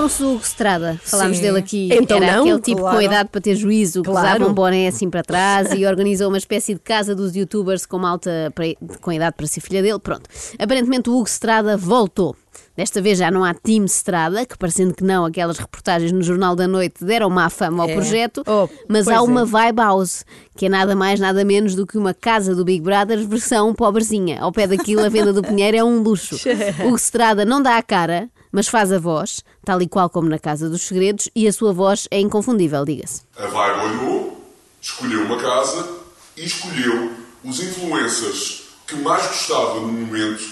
Lembram-se do Hugo Estrada? Falámos Sim. dele aqui. Então Era não, aquele tipo com claro. idade para ter juízo, que Claro. usava um boné assim para trás e organizou uma espécie de casa dos youtubers com malta para- com idade para ser filha dele. Pronto. Aparentemente o Hugo Estrada voltou. Desta vez já não há Team Estrada, que parecendo que não, aquelas reportagens no Jornal da Noite deram má fama ao É. projeto, Oh, mas há é. uma Vibe House, que é nada mais, nada menos do que uma casa do Big Brother versão pobrezinha. Ao pé daquilo, a venda do Pinheiro é um luxo. O Estrada não dá a cara, mas faz a voz, tal e qual como na Casa dos Segredos, e a sua voz é inconfundível, diga-se. A Vibe olhou, escolheu uma casa e escolheu os influencers que mais gostava no momento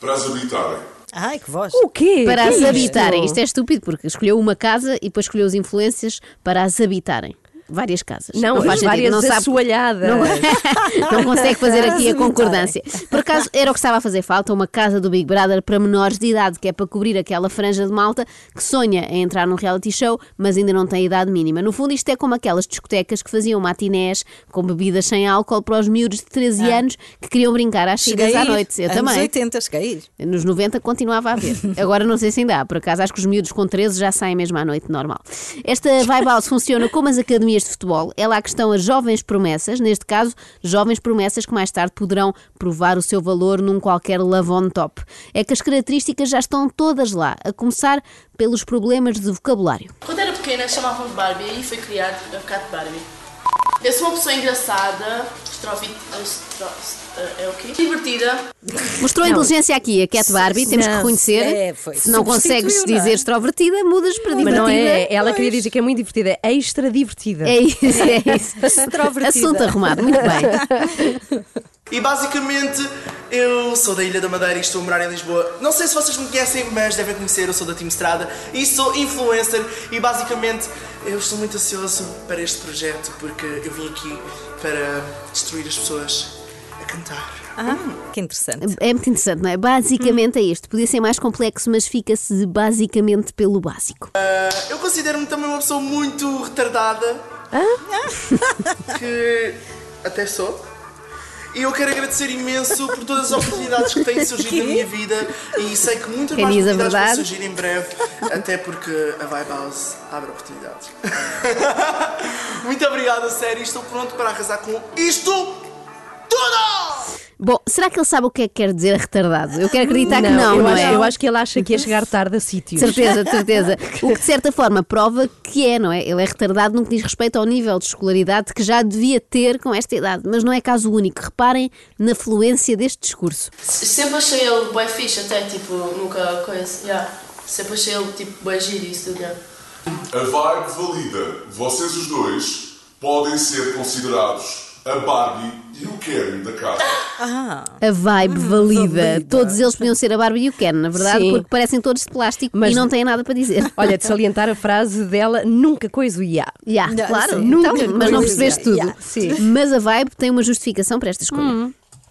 para as habitarem. Ai, que voz. O quê? Para Que as é isto? habitarem. Isto é estúpido, porque escolheu uma casa e depois escolheu os influências para as habitarem. Várias casas. Não, faz as sentido, várias não sabe- assoalhadas. Não, não consegue fazer aqui a concordância. Por acaso, era o que estava a fazer falta, uma casa do Big Brother para menores de idade, que é para cobrir aquela franja de malta que sonha em entrar num reality show, mas ainda não tem idade mínima. No fundo, isto é como aquelas discotecas que faziam matinés com bebidas sem álcool para os miúdos de 13 anos que queriam brincar às Cheguei saídas à noite. Eu também. 80, cheguei. Nos 90 continuava a haver. Agora não sei se ainda há. Por acaso, acho que os miúdos com 13 já saem mesmo à noite normal. Esta Vibe House funciona como as academias de futebol. É lá que estão as jovens promessas, neste caso, jovens promessas que mais tarde poderão provar o seu valor num qualquer love on top. É que as características já estão todas lá, a começar pelos problemas de vocabulário. Quando era pequena chamavam de Barbie e foi criado a Cat Barbie. Eu sou uma pessoa engraçada, extrovi... estro- é o quê? Divertida. Mostrou a inteligência aqui, a Cat Barbie, temos que Não, reconhecer. é, foi. se não consegues não é? dizer extrovertida, mudas para Mas divertida. não é, ela queria dizer que é muito divertida, é extra divertida. É isso, é isso. Extrovertida. Assunto arrumado, muito bem. E basicamente eu sou da Ilha da Madeira e estou a morar em Lisboa. Não sei se vocês me conhecem, mas devem conhecer, eu sou da Team Estrada e sou influencer e basicamente eu estou muito ansioso para este projeto porque eu vim aqui para destruir as pessoas a cantar. Ah, que interessante. É muito interessante, não é? Basicamente é isto. Podia ser mais complexo, mas fica-se basicamente pelo básico. Eu considero-me também uma pessoa muito retardada. que até sou. E eu quero agradecer imenso por todas as oportunidades que têm surgido na minha vida e sei que muitas Quem mais oportunidades vão surgir em breve, até porque a Vibe House abre oportunidades. Muito obrigado, a sério, estou pronto para arrasar com isto tudo! Bom, será que ele sabe o que é que quer dizer retardado? Eu quero acreditar que não, eu, não acho, é? eu acho que ele acha que ia chegar tarde a sítios. Certeza, certeza. O que de certa forma prova que é, não é? Ele é retardado no que diz respeito ao nível de escolaridade que já devia ter com esta idade. Mas não é caso único. Reparem na fluência deste discurso. Sempre achei ele bem fixe, até tipo, nunca coisa. Yeah. Sempre achei ele tipo bem giro e isso tudo. Yeah. A Vibe valida. Vocês os dois podem ser considerados a Barbie e o Ken da casa. A vibe valida. Todos eles podiam ser a Barbie e o Ken, na verdade, Sim. porque parecem todos de plástico Mas- e não têm nada para dizer. Olha, de salientar a frase dela, nunca coisa o ia. Ya, Não, claro, sim. então, Nunca mas não percebeste tudo. Sim. Mas a vibe tem uma justificação para esta escolha.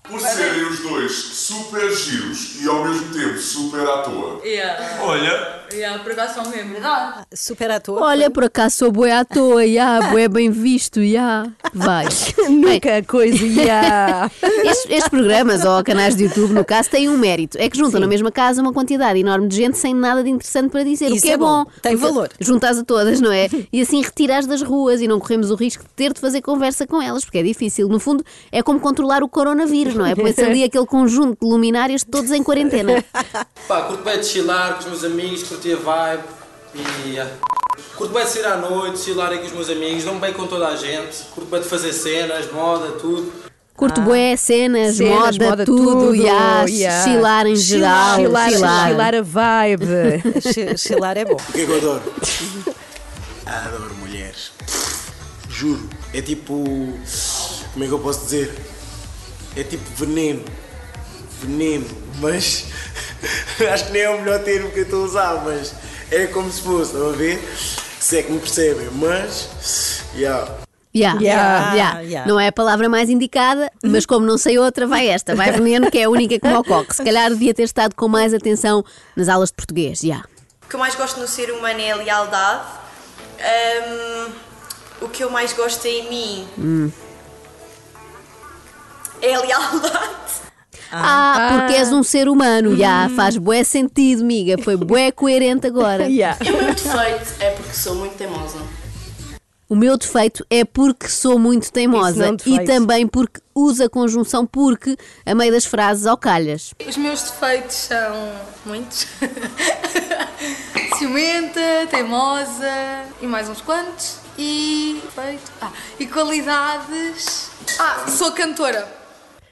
Por serem os dois super giros e ao mesmo tempo super à toa. Yeah. Olha, Yeah, por acaso são mesmo verdade. Super ator. Olha, por acaso sou boé à toa, já, boé bem visto, já. Vai. Bem, Nunca coisa ia. estes, estes programas, ou canais de YouTube, no caso, têm um mérito. É que juntam na mesma casa uma quantidade enorme de gente sem nada de interessante para dizer. o Isso que é, é bom. Tem Porque valor. Juntas a todas, não é? E assim retiras das ruas e não corremos o risco de ter de fazer conversa com elas, porque é difícil. No fundo, é como controlar o coronavírus, não é? Põe-se ali aquele conjunto de luminários todos em quarentena. Pá, curto bem de chilar com os meus amigos, curtir a vibe e. yeah. Curto bem de sair à noite, chilar aí com os meus amigos, dou-me bem com toda a gente, curto bem de fazer cenas, moda, tudo. Curto bué, cenas, Cenas, moda, moda, tudo, tudo, ya, ya. chilar em geral. Chilar, chilar. chilar a vibe. Chi- Chilar é bom. O que é que eu adoro? Adoro mulheres. Juro. É tipo. Como é que eu posso dizer? É tipo veneno. Veneno. Mas. Acho que nem é o melhor termo que eu estou a usar, mas é como se fosse, estão a ver? Se é que me percebem, mas. Yeah. Ya, Ya, ya. ya. Não é a palavra mais indicada, mas como não sei outra, vai esta, vai veneno, que é a única que me ocorre. Se calhar devia ter estado com mais atenção nas aulas de português, já. O que eu mais gosto no ser humano é a lealdade Ahm, o que eu mais gosto em mim é a lealdade. Ah, porque és um ser humano, já faz bué sentido, miga. Foi bué coerente agora. Yeah. E o meu defeito é porque sou muito teimosa. O meu defeito é porque sou muito teimosa é um e também porque usa a conjunção porque a meio das frases ao calhas. Os meus defeitos são muitos. Ciumenta, teimosa e mais uns quantos. E defeito. Ah, e qualidades. Ah, sou cantora.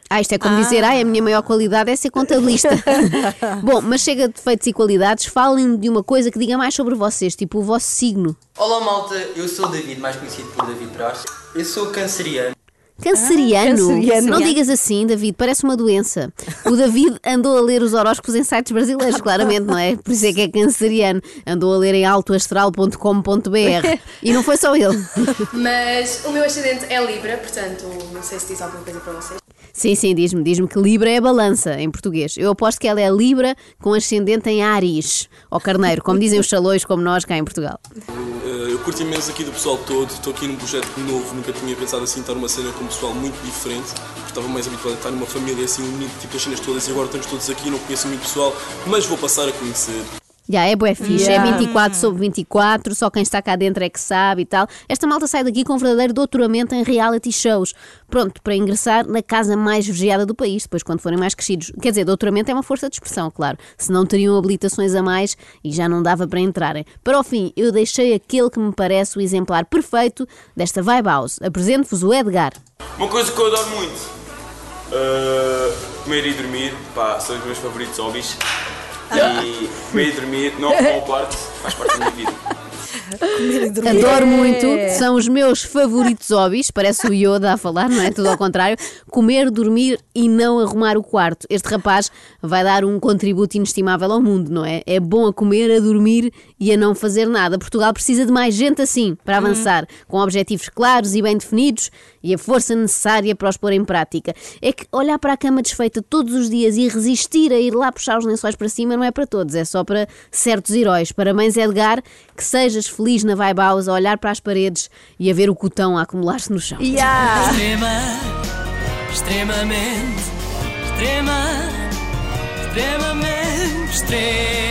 Ah, isto é como dizer, ai, a minha maior qualidade é ser contabilista. Bom, mas chega de defeitos e qualidades, falem de uma coisa que diga mais sobre vocês, tipo o vosso signo. Olá malta, eu sou o David, mais conhecido por David Braz. Eu sou canceriano. Canceriano. canceriano. Não digas assim, David, parece uma doença. O David andou a ler os horóscopos em sites brasileiros, claramente, não é? Por isso é que é canceriano. Andou a ler em altoastral.com.br. E não foi só ele. Mas o meu ascendente é Libra, portanto, não sei se diz alguma coisa para vocês. Sim, sim, diz-me, diz-me que Libra é balança em português. Eu aposto que ela é Libra com ascendente em Ares, ou Carneiro, como dizem os chalões, como nós cá em Portugal. Eh, Eu curto imenso aqui do pessoal todo, estou aqui num projeto novo, nunca tinha pensado assim estar numa cena com um pessoal muito diferente, estava mais habituado a estar numa família assim unida, tipo as cenas todas, e agora estamos todos aqui, não conheço muito pessoal, mas vou passar a conhecer. Já é bué fixe, Yeah. é 24 sobre 24, só quem está cá dentro é que sabe e tal. Esta malta sai daqui com um verdadeiro doutoramento em reality shows. Pronto, para ingressar na casa mais vigiada do país, depois quando forem mais crescidos. Quer dizer, doutoramento é uma força de expressão, claro. Senão teriam habilitações a mais e já não dava para entrarem. Para o fim, eu deixei aquele que me parece o exemplar perfeito desta Vibe House. Apresento-vos o Edgar. Uma coisa que eu adoro muito: uh, comer e dormir. Pá, são os meus favoritos hobbies. E comer e dormir não formam parte, faz parte da minha vida. Adoro muito, são os meus favoritos hobbies. Parece o Yoda a falar, não é? Tudo ao contrário. Comer, dormir e não arrumar o quarto. Este rapaz vai dar um contributo inestimável ao mundo, não é? É bom a comer, a dormir e a não fazer nada. Portugal precisa de mais gente assim para avançar, com objetivos claros e bem definidos e a força necessária para os pôr em prática. É que olhar para a cama desfeita todos os dias e resistir a ir lá puxar os lençóis para cima não é para todos, é só para certos heróis. Parabéns, Edgar, que sejas feliz na Vibe House a olhar para as paredes e a ver o cotão a acumular-se no chão. Yeah. Extrema, extremamente, extrema, extremamente, extremamente